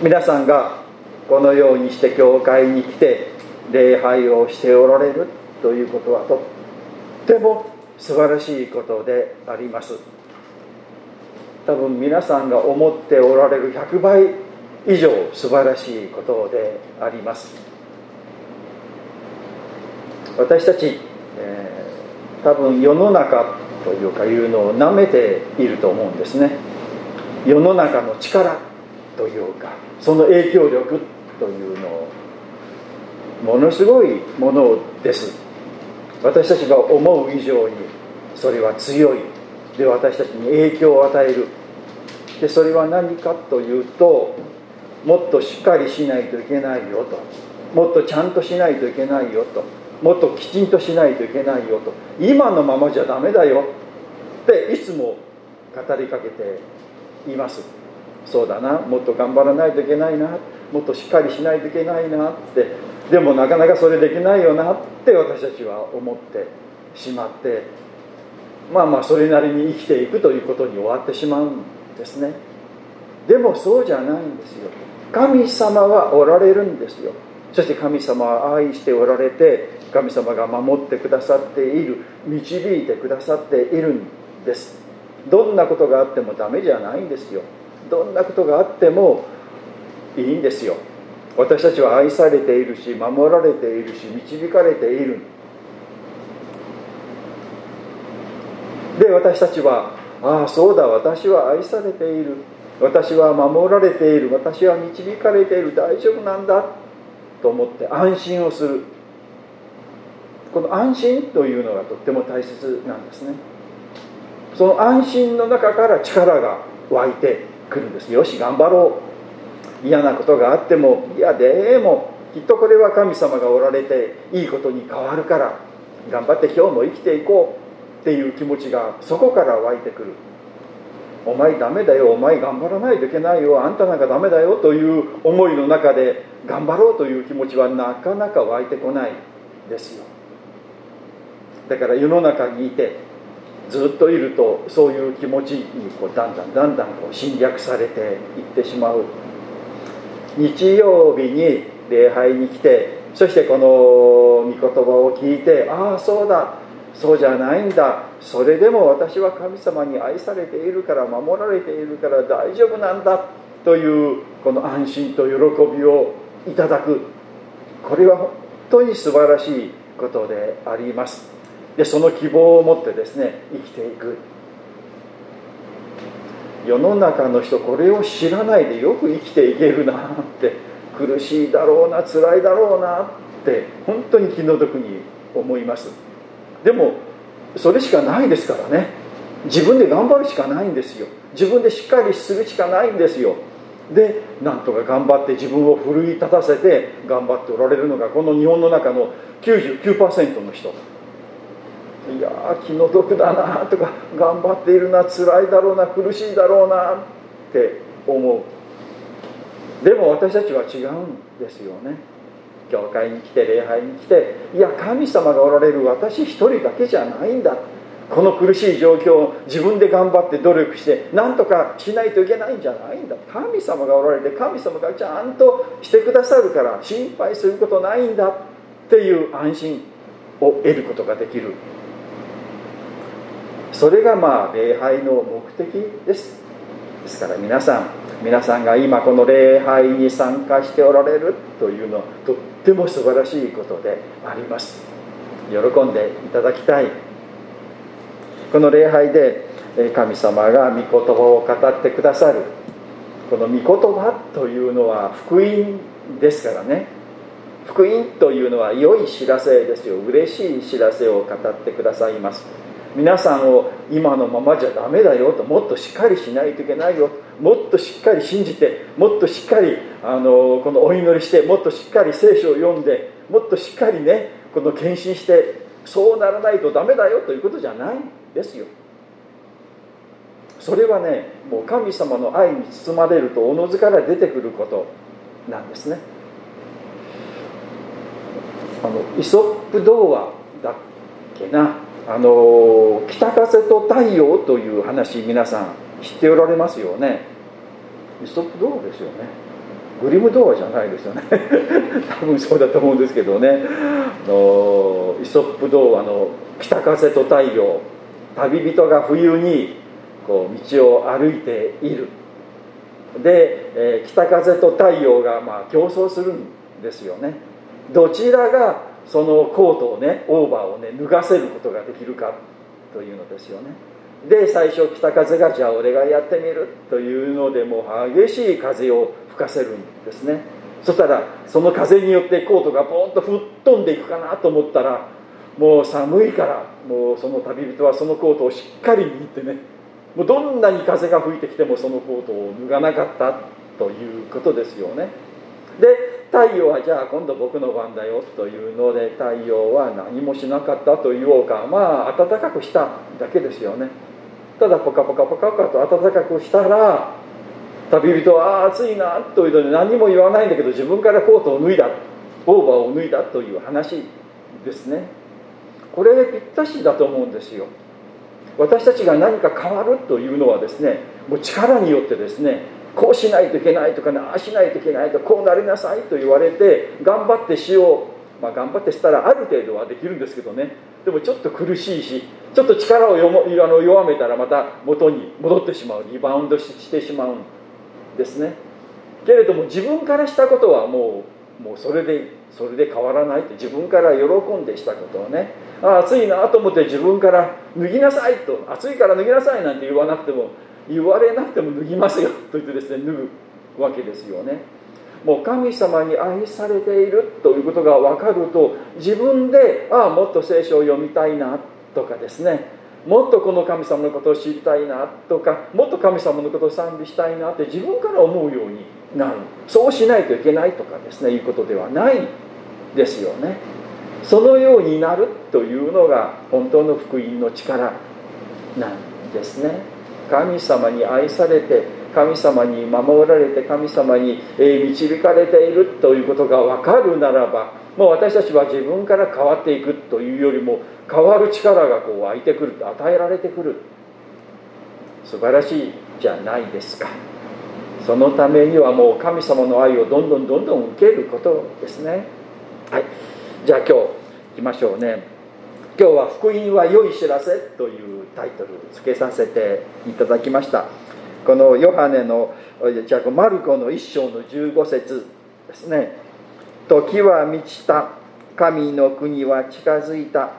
皆さんがこのようにして教会に来て礼拝をしておられるということはとっても素晴らしいことであります。多分皆さんが思っておられる100倍以上素晴らしいことであります。私たち、えー、多分世の中というかいうのをなめていると思うんですね。世の中の力。というかその影響力というのをものすごいものです。私たちが思う以上にそれは強い。で私たちに影響を与える。でそれは何かというともっとしっかりしないといけないよと。もっとちゃんとしないといけないよと。もっときちんとしないといけないよと。今のままじゃダメだよ。っていつも語りかけています。そうだな。もっと頑張らないといけないな。もっとしっかりしないといけないな。って。でもなかなかそれできないよなって私たちは思ってしまって。まあまあそれなりに生きていくということに終わってしまうんですね。でもそうじゃないんですよ。神様はおられるんですよ。そして神様は愛しておられて神様が守ってくださっている導いてくださっているんです。どんなことがあってもダメじゃないんですよ。どんなことがあってもいいんですよ。私たちは愛されているし守られているし導かれている。で私たちはああそうだ私は愛されている。私は守られている。私は導かれている。大丈夫なんだ。と思って安心をする。この安心というのがとっても大切なんですね。その安心の中から力が湧いてくるんです。よし頑張ろう。嫌なことがあってもいやでもきっとこれは神様がおられていいことに変わるから頑張って今日も生きていこうっていう気持ちがそこから湧いてくる。お前ダメだよお前頑張らないといけないよあんたなんかダメだよという思いの中で頑張ろうという気持ちはなかなか湧いてこないですよ。だから世の中にいてずっといるとそういう気持ちにこうだんだんだんだんこう侵略されていってしまう。日曜日に礼拝に来てそしてこの御言葉を聞いてああそうだそうじゃないんだ。それでも私は神様に愛されているから守られているから大丈夫なんだ。というこの安心と喜びをいただく。これは本当に素晴らしいことであります。でその希望を持ってですね生きていく。世の中の人これを知らないでよく生きていけるなって苦しいだろうな辛いだろうなって本当に気の毒に思います。でもそれしかないですからね。自分で頑張るしかないんですよ。自分でしっかりするしかないんですよ。でなんとか頑張って自分を奮い立たせて頑張っておられるのがこの日本の中の99%の人。いやー気の毒だなとか頑張っているな辛いだろうな苦しいだろうなって思う。でも私たちは違うんですよね。教会に来て礼拝に来ていや神様がおられる私一人だけじゃないんだ。この苦しい状況を自分で頑張って努力して何とかしないといけないんじゃないんだ。神様がおられて神様がちゃんとしてくださるから心配することないんだっていう安心を得ることができる。それがまあ礼拝の目的です。ですから皆さん皆さんが今この礼拝に参加しておられるというのはとっても素晴らしいことであります。喜んでいただきたい。この礼拝で神様が御言葉を語ってくださる。この御言葉というのは福音ですからね。福音というのは良い知らせですよ。嬉しい知らせを語ってくださいます。皆さんを今のままじゃダメだよともっとしっかりしないといけないよ。もっとしっかり信じてもっとしっかりあのこのお祈りしてもっとしっかり聖書を読んでもっとしっかりねこの献身してそうならないとダメだよということじゃないんですよ。それはねもう神様の愛に包まれるとおのずから出てくることなんですね。あのイソップ童話だっけな。あの北風と太陽という話皆さん知っておられますよね？イソップ童話ですよね。グリム童話じゃないですよね。多分そうだと思うんですけどね。あのイソップ童話の「北風と太陽」旅人が冬にこう道を歩いている。で、えー、北風と太陽がまあ競争するんですよね。どちらがそのコートをねオーバーをね脱がせることができるかというのですよね。で最初北風がじゃあ俺がやってみる。というのでもう激しい風を吹かせるんですね。そしたらその風によってコートがボーンと吹っ飛んでいくかなと思ったらもう寒いからもうその旅人はそのコートをしっかり握ってね。もうどんなに風が吹いてきてもそのコートを脱がなかったということですよね。で太陽はじゃあ今度僕の番だよというので太陽は何もしなかったと言おうか。まあ暖かくしただけですよね。ただポカポカポカポカと暖かくしたら旅人はあ暑いなというので何も言わないんだけど自分からコートを脱いだオーバーを脱いだという話ですね。これでぴったしだと思うんですよ。私たちが何か変わるというのはですねもう力によってですねこうしないといけないとかああしないといけないとこうなりなさいと言われて頑張ってしよう、まあ、頑張ってしたらある程度はできるんですけどね。でもちょっと苦しいしちょっと力をあの弱めたらまた元に戻ってしまうリバウンドしてしまうんですね。けれども自分からしたことはもうもうそれでそれで変わらないって自分から喜んでしたことをね。ああ暑いなと思って自分から脱ぎなさいと暑いから脱ぎなさいなんて言わなくても言われなくても脱ぎますよと言ってですね脱ぐわけですよね。もう神様に愛されているということが分かると自分でああもっと聖書を読みたいなとかですね。もっとこの神様のことを知りたいなとかもっと神様のことを賛美したいなって自分から思うようになる。そうしないといけないとかですねいうことではないですよね。そのようになるというのが本当の福音の力なんですね。神様に愛されて神様に守られて神様に導かれているということが分かるならばもう私たちは自分から変わっていくというよりも変わる力がこう湧いてくる与えられてくる。素晴らしいじゃないですか。そのためにはもう神様の愛をどんどんどんどん受けることですね。はい。じゃあ今日行きましょうね。今日は「福音は良い知らせ」というタイトル付けさせていただきました。このヨハネのじゃあマルコの一章の15節ですね。時は満ちた。神の国は近づいた。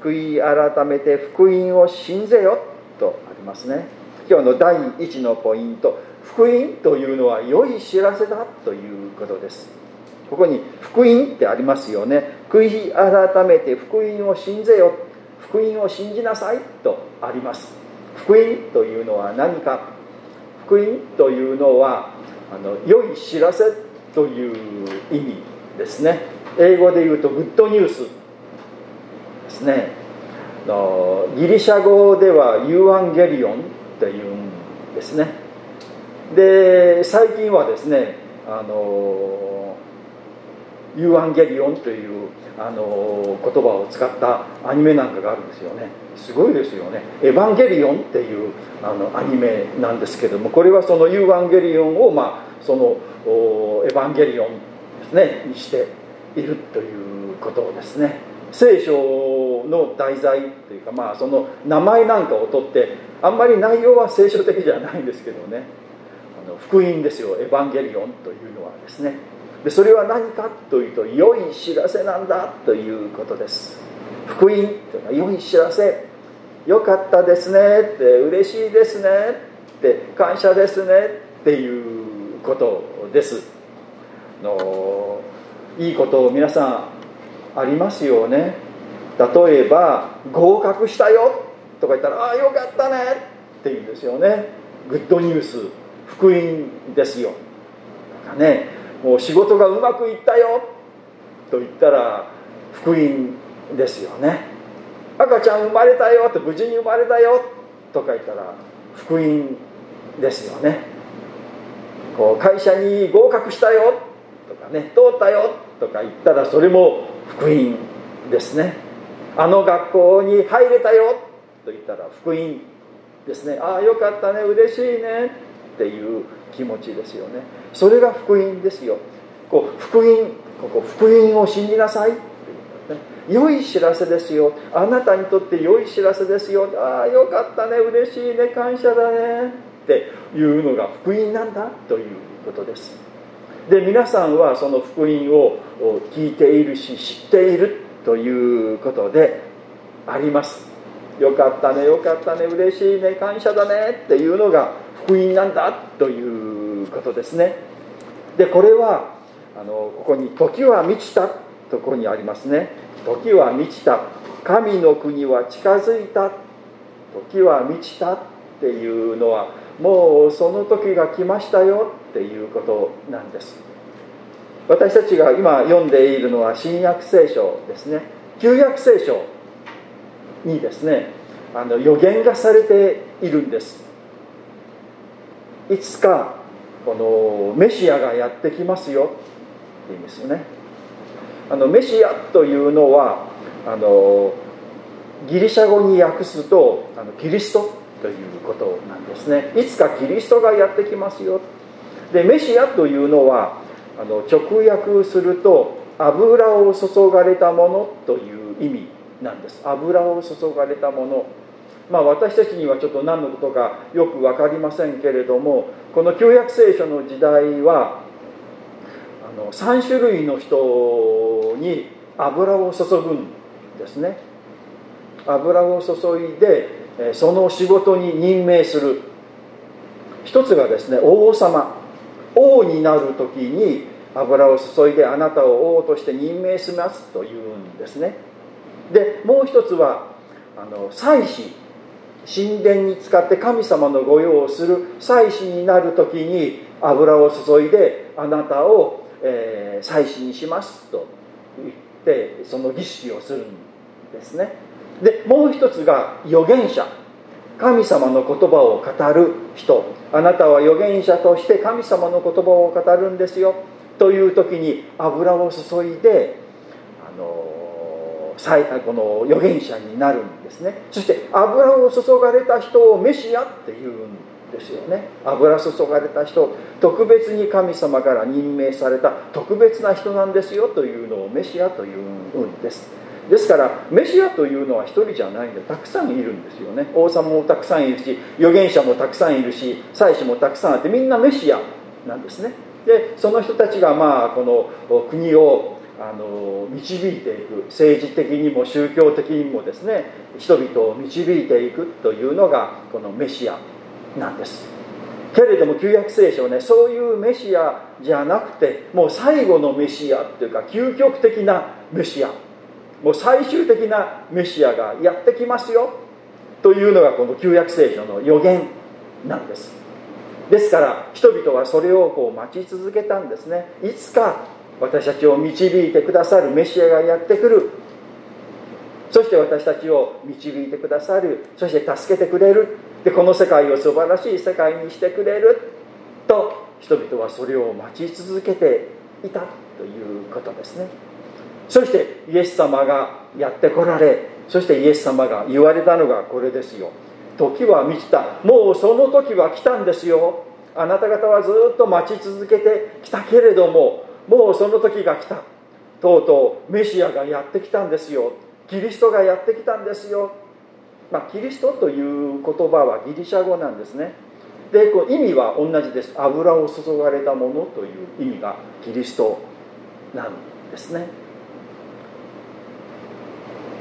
悔い改めて福音を信ぜよとありますね。今日の第1のポイント。福音というのは良い知らせだということです。ここに福音ってありますよね。悔い改めて福音を信ぜよ。福音を信じなさいとあります。福音というのは何か。福音というのはあの良い知らせという意味ですね。英語で言うとグッドニュース。ですね。ギリシャ語ではユーアンゲリオンっていうんですね。で最近はですねあのユーアンゲリオンというあの言葉を使ったアニメなんかがあるんですよね。すごいですよね「エヴァンゲリオン」っていうあのアニメなんですけどもこれはそのユーアンゲリオンをまあそのエヴァンゲリオンですねにしているということですね。聖書の題材というかまあその名前なんかを取ってあんまり内容は聖書的じゃないんですけどね。あの福音ですよ。エヴァンゲリオンというのはですね。でそれは何かというと良い知らせなんだということです。福音というのは良い知らせよかったですねって嬉しいですねって感謝ですねっていうことです。のいいこと皆さんありますよね。例えば合格したよとか言ったらああよかったねって言うんですよね。グッドニュース福音ですよ。かねもう仕事がうまくいったよ。と言ったら福音ですよね。赤ちゃん生まれたよ。って無事に生まれたよ。とか言ったら福音ですよね。こう会社に合格したよ。とかね通ったよ。とか言ったらそれも福音ですね。あの学校に入れたよ。と言ったら福音ですね。ああよかったね。嬉しいね。っていう気持ちですよね。それが福音ですよ。こう福音ここ福音を信じなさい。良い知らせですよ。あなたにとって良い知らせですよ。ああよかったね嬉しいね感謝だね。っていうのが福音なんだということです。で皆さんはその福音を聞いているし知っているということであります。よかったねよかったね嬉しいね感謝だねっていうのが福音なんだといういうことですね。でこれはあのここに「時は満ちた」ところにありますね「時は満ちた」「神の国は近づいた」「時は満ちた」っていうのはもうその時が来ましたよっていうことなんです。私たちが今読んでいるのは新約聖書ですね。旧約聖書にですねあの予言がされているんです。いつかこのメシアがやってきますよ。っていうんですよね。あのメシアというのはあのギリシャ語に訳すとあのキリストということなんですね。いつかキリストがやってきますよ。でメシアというのはあの直訳すると油を注がれたものという意味なんです。油を注がれたもの。まあ私たちにはちょっと何のことかよく分かりませんけれどもこの旧約聖書の時代はあの3種類の人に油を注ぐんですね。油を注いでその仕事に任命する。一つがですね王様。王になる時に油を注いであなたを王として任命しますというんですね。でもう一つはあの祭司。神殿に使って神様の御用をする祭司になる時に油を注いであなたを、えー、祭司にしますと言ってその儀式をするんですね。でもう一つが預言者。神様の言葉を語る人。あなたは預言者として神様の言葉を語るんですよ。という時に油を注いであのこの預言者になるんですね。そして油を注がれた人をメシアっていうんですよね。油注がれた人特別に神様から任命された特別な人なんですよというのをメシアというんです。ですからメシアというのは一人じゃないんでたくさんいるんですよね。王様もたくさんいるし預言者もたくさんいるし祭司もたくさんあってみんなメシアなんですね。でその人たちがまあこの国をあの導いていく。政治的にも宗教的にもですね人々を導いていくというのがこのメシアなんです。けれども旧約聖書ねそういうメシアじゃなくてもう最後のメシアっていうか究極的なメシア。もう最終的なメシアがやってきますよ。というのがこの旧約聖書の予言なんです。ですから人々はそれをこう待ち続けたんですね。いつか私たちを導いてくださるメシアがやってくる。そして私たちを導いてくださる。そして助けてくれる。でこの世界を素晴らしい世界にしてくれる。と人々はそれを待ち続けていたということですね。そしてイエス様がやってこられ。そしてイエス様が言われたのがこれですよ。時は満ちた。もうその時は来たんですよ。あなた方はずっと待ち続けてきたけれどももうその時が来た。とうとうメシアがやってきたんですよ。キリストがやってきたんですよ。まあ、キリストという言葉はギリシャ語なんですね。でこう意味は同じです。油を注がれたものという意味がキリストなんですね。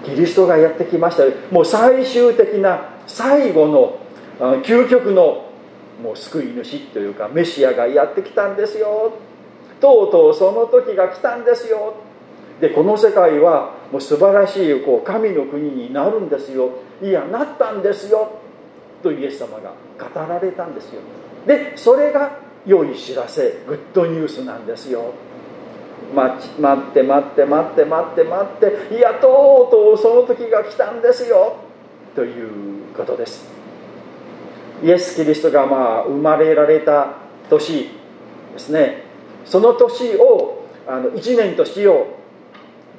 キリストがやってきました。もう最終的な最後の究極のもう救い主というかメシアがやってきたんですよ。とうとうその時が来たんですよ。でこの世界はもう素晴らしいこう神の国になるんですよ。いやなったんですよ。とイエス様が語られたんですよ。でそれが良い知らせグッドニュースなんですよ。待ち待って待って待って待って待っていやとうとうその時が来たんですよ。ということです。イエス・キリストがまあ生まれられた年ですね。その年をあの1年としよ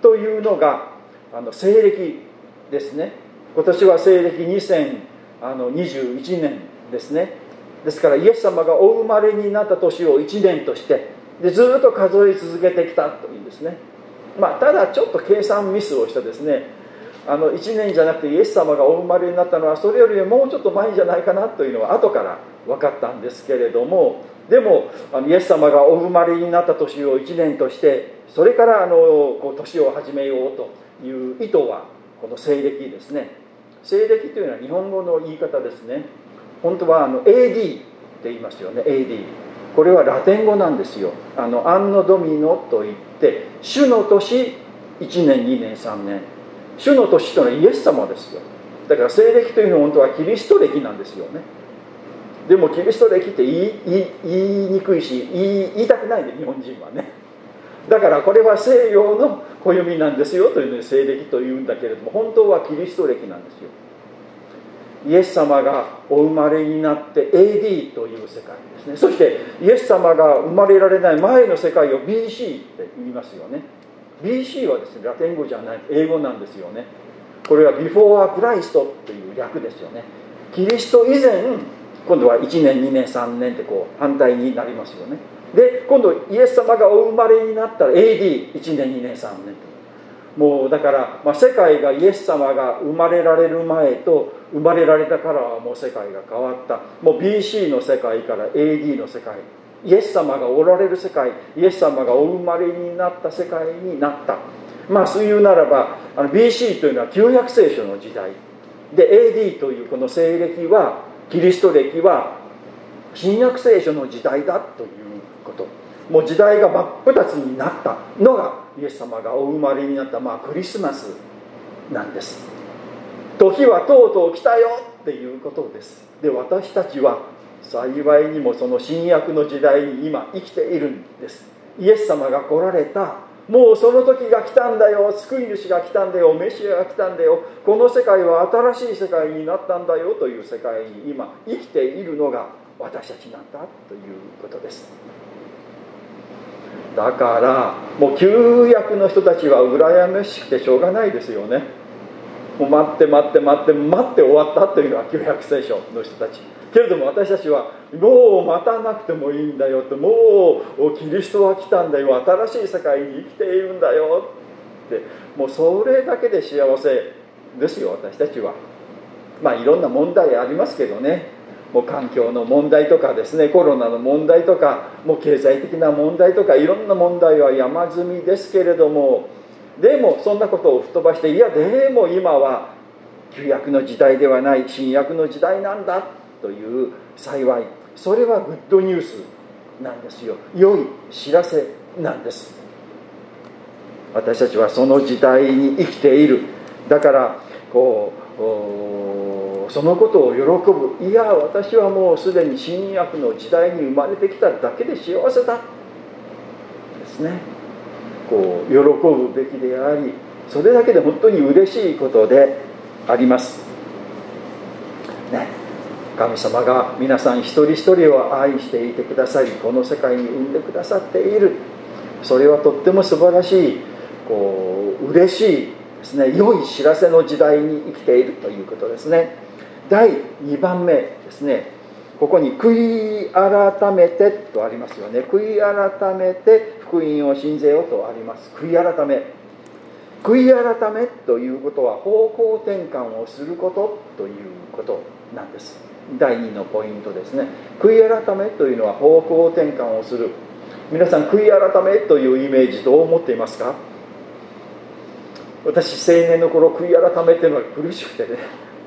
うというのがあの西暦ですね。今年は西暦2021年ですね。ですからイエス様がお生まれになった年を1年としてでずっと数え続けてきたというんですね。まあただちょっと計算ミスをしてですねあの1年じゃなくてイエス様がお生まれになったのはそれよりもうちょっと前じゃないかなというのは後から分かったんですけれどもでもあのイエス様がお生まれになった年を1年としてそれからあのこう年を始めようという意図はこの西暦ですね。西暦というのは日本語の言い方ですね。本当はあの AD って言いますよね AD これはラテン語なんですよ。あのアンノドミノといって主の年1年2年3年。主の年というのはイエス様ですよ。だから西暦というのは本当はキリスト暦なんですよね。でもキリスト暦って言い言いにくいし言い言いたくないで日本人はね。だからこれは西洋の暦なんですよというのに西暦というんだけれども本当はキリスト暦なんですよ。イエス様がお生まれになって AD という世界ですね。そしてイエス様が生まれられない前の世界を BC って言いますよね。BC はですねラテン語じゃない英語なんですよね。これは Before Christ という略ですよね。キリスト以前今度は1年2年3年ってこう反対になりますよね。で今度イエス様がお生まれになったら AD1 年2年3年。もうだから、まあ、世界がイエス様が生まれられる前と生まれられたからはもう世界が変わった。もう BC の世界から AD の世界。イエス様がおられる世界イエス様がお生まれになった世界になった。まあそういうならばあの BC というのは旧約聖書の時代。で AD というこの西暦はキリスト暦は新約聖書の時代だということ。もう時代が真っ二つになったのがイエス様がお生まれになった、まあ、クリスマスなんです。時はとうとう来たよっていうことです。で私たちは幸いにもその新約の時代に今生きているんです。イエス様が来られたもうその時が来たんだよ。救い主が来たんだよ。メシアが来たんだよ。この世界は新しい世界になったんだよ。という世界に今生きているのが私たちなんだということです。だからもう旧約の人たちは羨ましくてしょうがないですよね。もう待って待って待って待って終わったというのは旧約聖書の人たち。けれども私たちはもう待たなくてもいいんだよってもうキリストは来たんだよ新しい世界に生きているんだよってもうそれだけで幸せですよ私たちは。まあいろんな問題ありますけどね。もう環境の問題とかですねコロナの問題とかもう経済的な問題とかいろんな問題は山積みですけれども。でもそんなことを吹っ飛ばしていやでも今は旧約の時代ではない新約の時代なんだという幸い。それはグッドニュースなんですよ。良い知らせなんです。私たちはその時代に生きている。だからこうそのことを喜ぶ。いや私はもうすでに新約の時代に生まれてきただけで幸せだ。ですね。こう喜ぶべきでありそれだけで本当に嬉しいことであります。ね。神様が皆さん一人一人を愛していてくださりこの世界に生んでくださっている。それはとっても素晴らしいこう嬉しいですね。良い知らせの時代に生きているということですね。第2番目ですね。ここに「悔い改めて」とありますよね。悔い改めて福音を信ぜよとあります。悔い改め。悔い改めということは方向転換をすることということなんです。第2のポイントですね。悔い改めというのは方向転換をする。皆さん悔い改めというイメージどう思っていますか？私青年の頃悔い改めっていうのは苦しくてね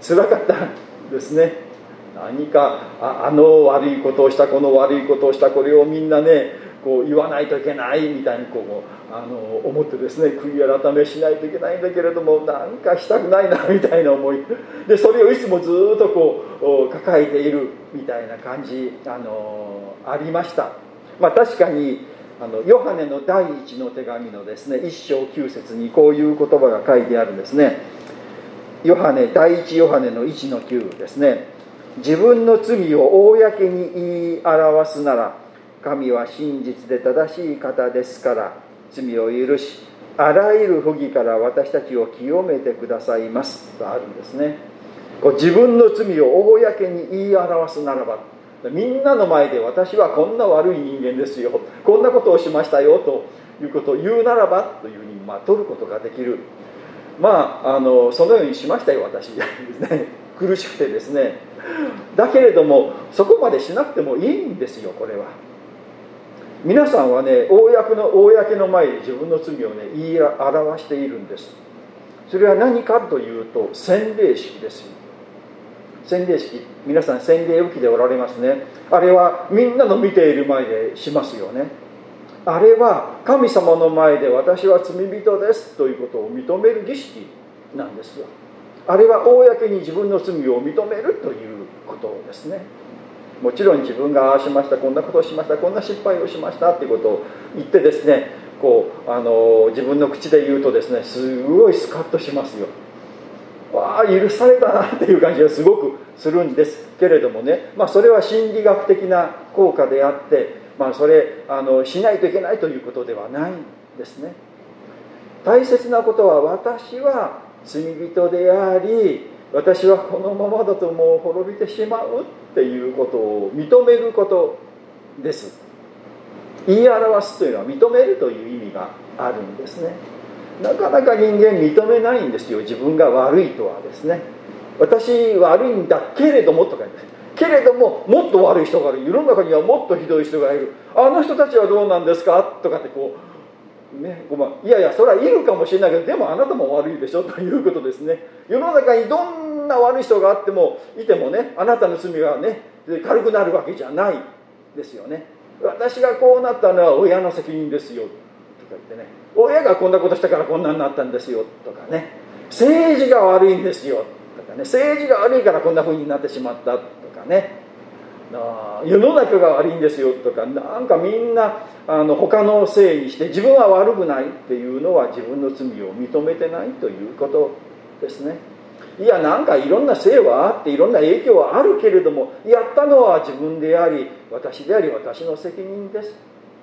辛かったんですね。何かああの悪いことをしたこの悪いことをしたこれをみんなねこう言わないといけないみたいにこうあの思ってですね悔い改めしないといけないんだけれどもなんかしたくないなみたいな思い。でそれをいつもずっとこう抱えているみたいな感じあのありました、まあ、確かにあのヨハネの第一の手紙のですね一章九節にこういう言葉が書いてあるんですね。ヨハネ第一ヨハネの1の9ですね。自分の罪を公に言い表すなら神は真実で正しい方ですから罪を許しあらゆる不義から私たちを清めてくださいますとあるんですね。こう自分の罪を公に言い表すならばみんなの前で私はこんな悪い人間ですよこんなことをしましたよということを言うならばというふうにまあ取ることができる。まああのそのようにしましたよ私。ですね苦しくてですね。だけれどもそこまでしなくてもいいんですよこれは。皆さんはね公の公の前で自分の罪をね言い表しているんです。それは何かというと洗礼式です洗礼式。皆さん洗礼受きでおられますね。あれはみんなの見ている前でしますよね。あれは神様の前で私は罪人ですということを認める儀式なんですよ。あれは公に自分の罪を認めるということですね。もちろん自分がああしましたこんなことをしましたこんな失敗をしましたっていうことを言ってですねこうあの自分の口で言うとですねすごいスカッとしますよ。わあ許されたなっていう感じがすごくするんです。けれどもね、まあ、それは心理学的な効果であって、まあ、それあのしないといけないということではないんですね。大切なことは私は罪人であり私はこのままだともう滅びてしまうっていうことを認めることです。言い表すというのは認めるという意味があるんですね。なかなか人間認めないんですよ。自分が悪いとはですね。私悪いんだけれどもとか言って。けれどももっと悪い人がいる。世の中にはもっとひどい人がいる。あの人たちはどうなんですか？とかってこうねごまいやいやそれはいるかもしれないけどでもあなたも悪いでしょということですね。世の中にどんな悪い人があってもいてもねあなたの罪がね軽くなるわけじゃないですよね。私がこうなったのは親の責任ですよ。とか言ってね。親がこんなことしたからこんなになったんですよ。とかね。政治が悪いんですよ。とかね。政治が悪いからこんな風になってしまった。とかね。世の中が悪いんですよとかなんかみんなあの他のせいにして自分は悪くないっていうのは自分の罪を認めてないということですね。いやなんかいろんなせいはあっていろんな影響はあるけれどもやったのは自分であり私であり私の責任です。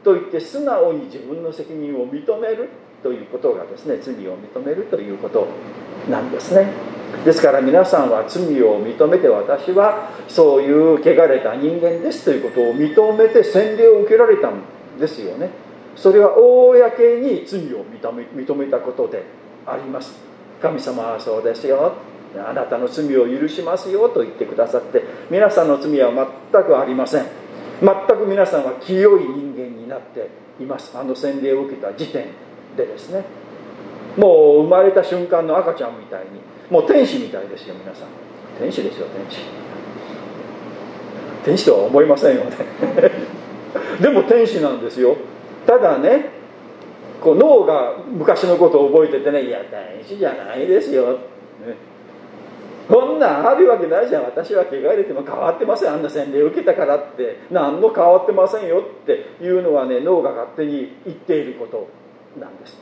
と言って素直に自分の責任を認める。ということがですね罪を認めるということなんですね。ですから皆さんは罪を認めて私はそういう汚れた人間ですということを認めて洗礼を受けられたんですよね。それは公に罪を認め認めたことであります。神様はそうですよ。あなたの罪を許しますよと言ってくださって皆さんの罪は全くありません。全く皆さんは清い人間になっています。あの洗礼を受けた時点でですねもう生まれた瞬間の赤ちゃんみたいにもう天使みたいですよ皆さん。天使ですよ天使。天使とは思いませんよね。でも天使なんですよ。ただねこう脳が昔のことを覚えててねいや天使じゃないですよ、ね、こんなんあるわけないじゃん。私は怪我入れても変わってません。あんな洗礼受けたからって何も変わってませんよっていうのはね脳が勝手に言っていること。なんです。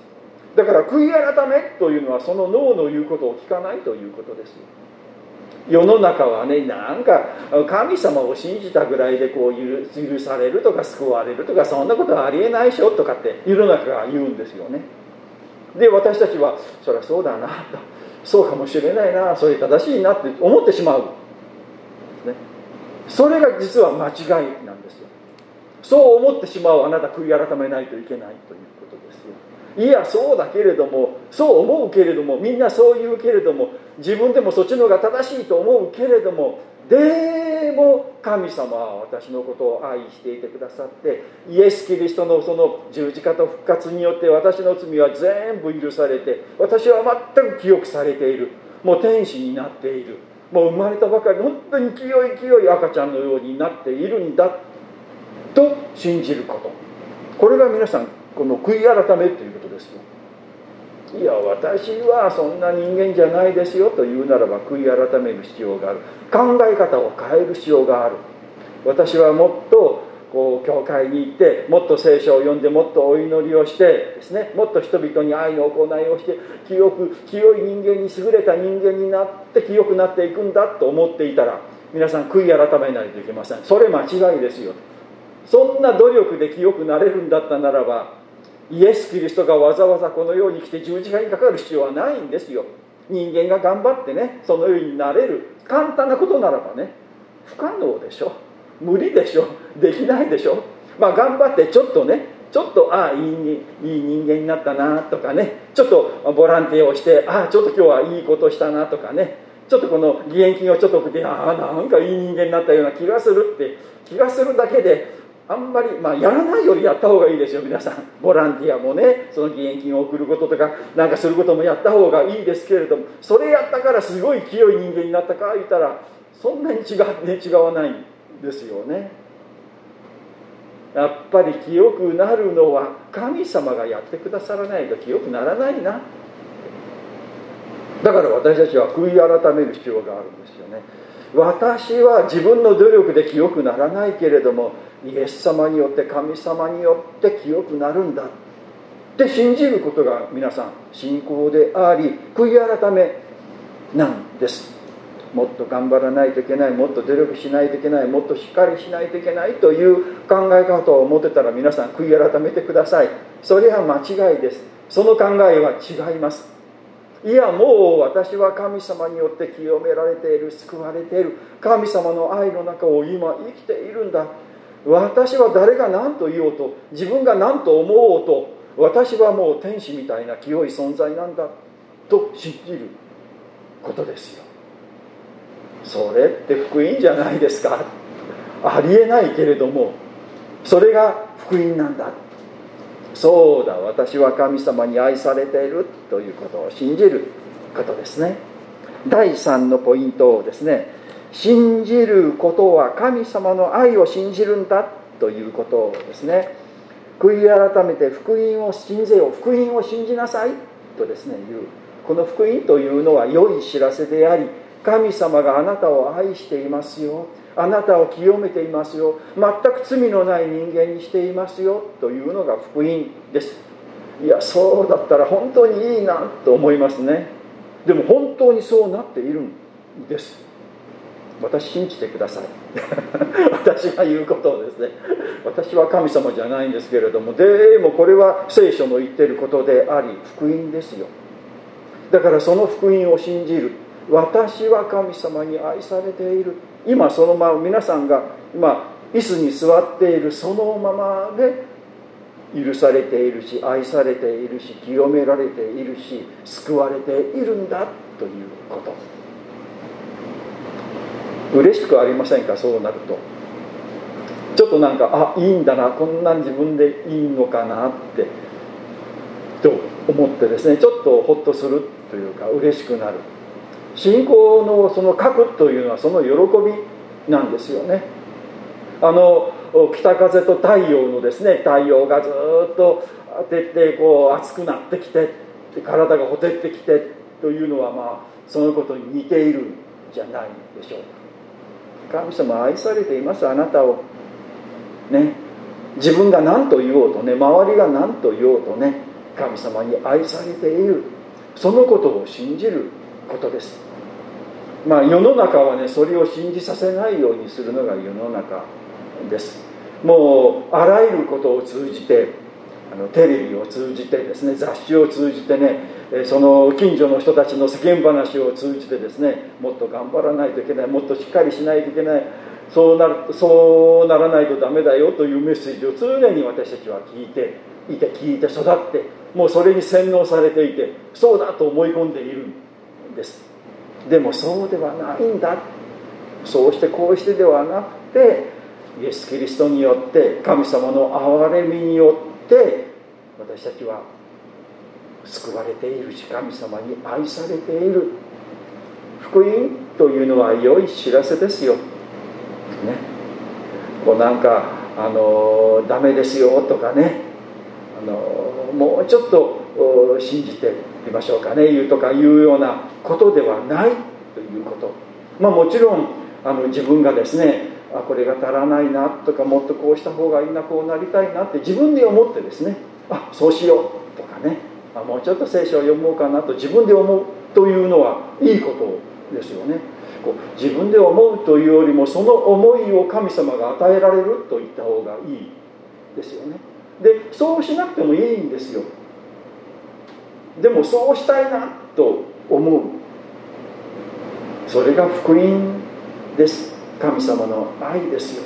だから悔い改めというのはその脳の言うことを聞かないということです。世の中はねなんか神様を信じたぐらいでこう許されるとか救われるとかそんなことはありえないでしょとかって世の中が言うんですよね。で私たちはそりゃそうだなと。そうかもしれないな。それ正しいなって思ってしまう、ね、それが実は間違いなんですよ。そう思ってしまうあなた悔い改めないといけないという。いやそうだけれどもそう思うけれどもみんなそう言うけれども自分でもそっちの方が正しいと思うけれどもでも神様は私のことを愛していてくださってイエス・キリストのその十字架と復活によって私の罪は全部許されて私は全く記憶されている。もう天使になっている。もう生まれたばかり本当に清い清い赤ちゃんのようになっているんだと信じること。これが皆さんこの悔い改めということ。ですいや私はそんな人間じゃないですよと言うならば悔い改める必要がある。考え方を変える必要がある。私はもっとこう教会に行ってもっと聖書を読んでもっとお祈りをしてですねもっと人々に愛の行いをして清く清い人間に優れた人間になって清くなっていくんだと思っていたら皆さん悔い改めないといけません。それ間違いですよ。そんな努力で清くなれるんだったならばイエス・キリストがわざわざこのように来て十字架にかかる必要はないんですよ。人間が頑張ってねそのようになれる。簡単なことならばね不可能でしょ。無理でしょ。できないでしょ。まあ頑張ってちょっとねちょっとああいいいい人間になったなとかねちょっとボランティアをしてああちょっと今日はいいことしたなとかねちょっとこの義援金をちょっと送ってああなんかいい人間になったような気がするって気がするだけであんまり、まあ、やらないよりやった方がいいですよ皆さん。ボランティアもねその義援金を送ることとかなんかすることもやった方がいいですけれどもそれやったからすごい清い人間になったか言ったらそんなに違,、ね、違わないんですよね。やっぱり清くなるのは神様がやってくださらないと清くならないな。だから私たちは悔い改める必要があるんですよね。私は自分の努力で清くならないけれどもイエス様によって神様によって清くなるんだって信じることが皆さん信仰であり悔い改めなんです。もっと頑張らないといけないもっと努力しないといけないもっとしっかりしないといけないという考え方を持ってたら皆さん悔い改めてください。それは間違いです。その考えは違います。いやもう私は神様によって清められている救われている。神様の愛の中を今生きているんだ。私は誰が何と言おうと自分が何と思おうと私はもう天使みたいな清い存在なんだ。と信じることですよ。それって福音じゃないですか。ありえないけれどもそれが福音なんだ。そうだ私は神様に愛されているということを信じることですね。第3のポイントをですね信じることは神様の愛を信じるんだということをですね悔い改めて福音を信ぜよ福音を信じなさいとですね言うこの福音というのは良い知らせであり神様があなたを愛していますよ。あなたを清めていますよ。全く罪のない人間にしていますよ。というのが福音です。いやそうだったら本当にいいなと思いますね。でも本当にそうなっているんです。私信じてください。私が言うことをですね。私は神様じゃないんですけれども。でもこれは聖書の言ってることであり福音ですよ。だからその福音を信じる。私は神様に愛されている。今そのまま皆さんが今椅子に座っているそのままで許されているし愛されているし清められているし救われているんだということ。嬉しくありませんか？そうなると。ちょっとなんかあいいんだなこんなん自分でいいのかなって。と思ってですねちょっとホッとするというか嬉しくなる。信仰のその核というのはその喜びなんですよね。あの北風と太陽のですね太陽がずっと当ててこう熱くなってきて体がほてってきてというのはまあそのことに似ているんじゃないでしょうか。神様愛されていますあなたを。ね。自分が何と言おうとね周りが何と言おうとね神様に愛されている。そのことを信じる。ことです。まあ世の中はねそれを信じさせないようにするのが世の中です。もうあらゆることを通じてあのテレビを通じてですね雑誌を通じてねその近所の人たちの世間話を通じてですねもっと頑張らないといけないもっとしっかりしないといけないそうなるそうならないとダメだよというメッセージを常に私たちは聞いていて聞いて育ってもうそれに洗脳されていてそうだと思い込んでいる。です。でもそうではないんだ。そうしてこうしてではなくてイエス・キリストによって神様の憐れみによって私たちは救われているし神様に愛されている。福音というのは良い知らせですよ、ね、こうなんかあのダメですよとかね。あのもうちょっと信じてみましょうかね。言うとかいうようなことではないということ。まあもちろんあの自分がですねあこれが足らないなとかもっとこうした方がいいなこうなりたいなって自分で思ってですねあそうしようとかね。あもうちょっと聖書を読もうかなと自分で思うというのはいいことですよね。こう自分で思うというよりもその思いを神様が与えられると言った方がいいですよね。でそうしなくてもいいんですよ。でもそうしたいなと思う。それが福音です。神様の愛ですよ。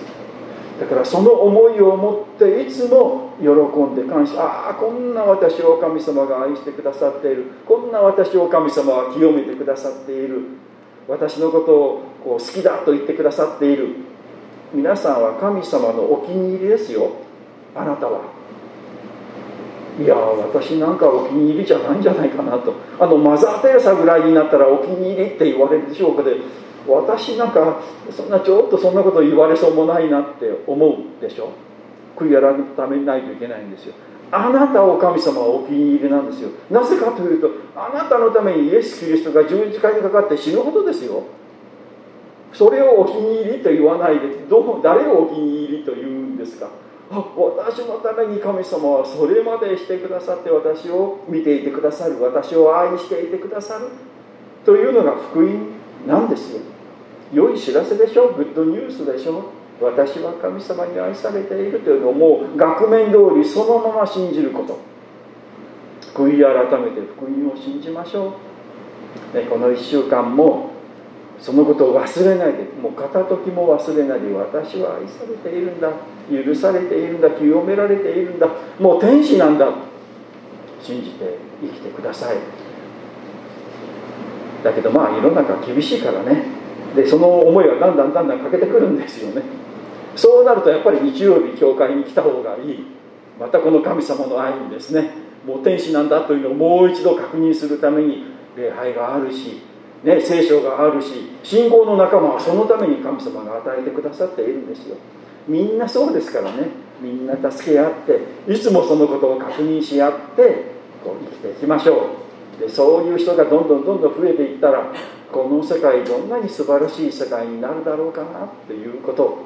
だからその思いを持っていつも喜んで感謝。ああこんな私を神様が愛してくださっている。こんな私を神様は清めてくださっている。私のことをこう好きだと言ってくださっている。皆さんは神様のお気に入りですよ。あなたは。いや私なんかお気に入りじゃないんじゃないかなと。あのマザー・テレサぐらいになったらお気に入りって言われるでしょうけど私なんかそんなちょっとそんなこと言われそうもないなって思うでしょ。悔い改めためないといけないんですよ。あなたを神様はお気に入りなんですよ。なぜかというとあなたのためにイエス・キリストが十字架にかかって死ぬことですよ。それをお気に入りと言わないでど誰をお気に入りと言うんですか。私のために神様はそれまでしてくださって私を見ていてくださる私を愛していてくださるというのが福音なんですよ。良い知らせでしょ？グッドニュースでしょ？私は神様に愛されているというのをもう額面通りそのまま信じること。悔い改めて福音を信じましょう、ね、この1週間もそのことを忘れないでもう片時も忘れないで私は愛されているんだ許されているんだ清められているんだもう天使なんだ信じて生きてください。だけどまあ世の中厳しいからね。でその思いはだんだんだんだん欠けてくるんですよね。そうなるとやっぱり日曜日教会に来た方がいい。またこの神様の愛にですねもう天使なんだというのをもう一度確認するために礼拝があるしね、聖書があるし信仰の仲間はそのために神様が与えてくださっているんですよ。みんなそうですからね。みんな助け合っていつもそのことを確認し合ってこう生きていきましょう。でそういう人がどんどんどんどん増えていったらこの世界どんなに素晴らしい世界になるだろうかなっていうこと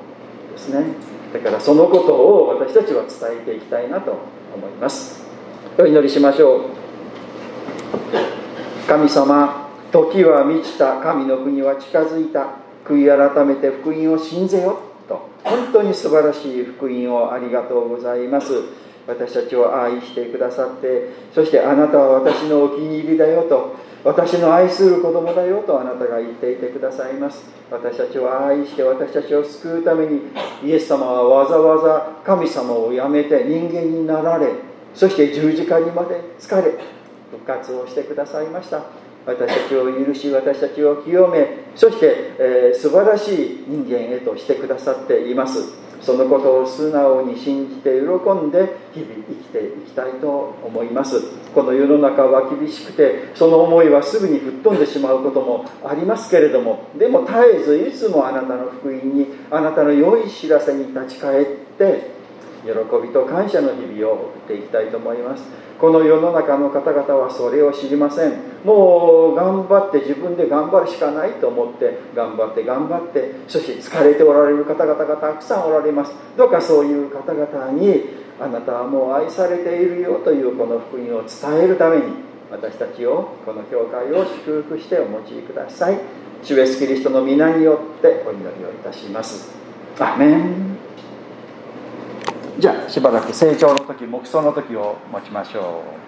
ですね。だからそのことを私たちは伝えていきたいなと思います。お祈りしましょう。神様時は満ちた神の国は近づいた。悔い改めて福音を信ぜよ。と本当に素晴らしい福音をありがとうございます。私たちを愛してくださってそしてあなたは私のお気に入りだよ。と私の愛する子供だよ。とあなたが言っていてくださいます。私たちを愛して私たちを救うためにイエス様はわざわざ神様を辞めて人間になられそして十字架にまで疲れ復活をしてくださいました。私たちを許し私たちを清めそして、えー、素晴らしい人間へとしてくださっています。そのことを素直に信じて喜んで日々生きていきたいと思います。この世の中は厳しくてその思いはすぐに吹っ飛んでしまうこともありますけれどもでも絶えずいつもあなたの福音にあなたの良い知らせに立ち返って喜びと感謝の日々を送っていきたいと思います。この世の中の方々はそれを知りません。もう頑張って自分で頑張るしかないと思って頑張って頑張ってそして疲れておられる方々がたくさんおられます。どうかそういう方々にあなたはもう愛されているよというこの福音を伝えるために私たちをこの教会を祝福してお持ちください。主イエスキリストの皆によってお祈りをいたします。アメン。じゃあしばらく成長の時黙想の時を持ちましょう。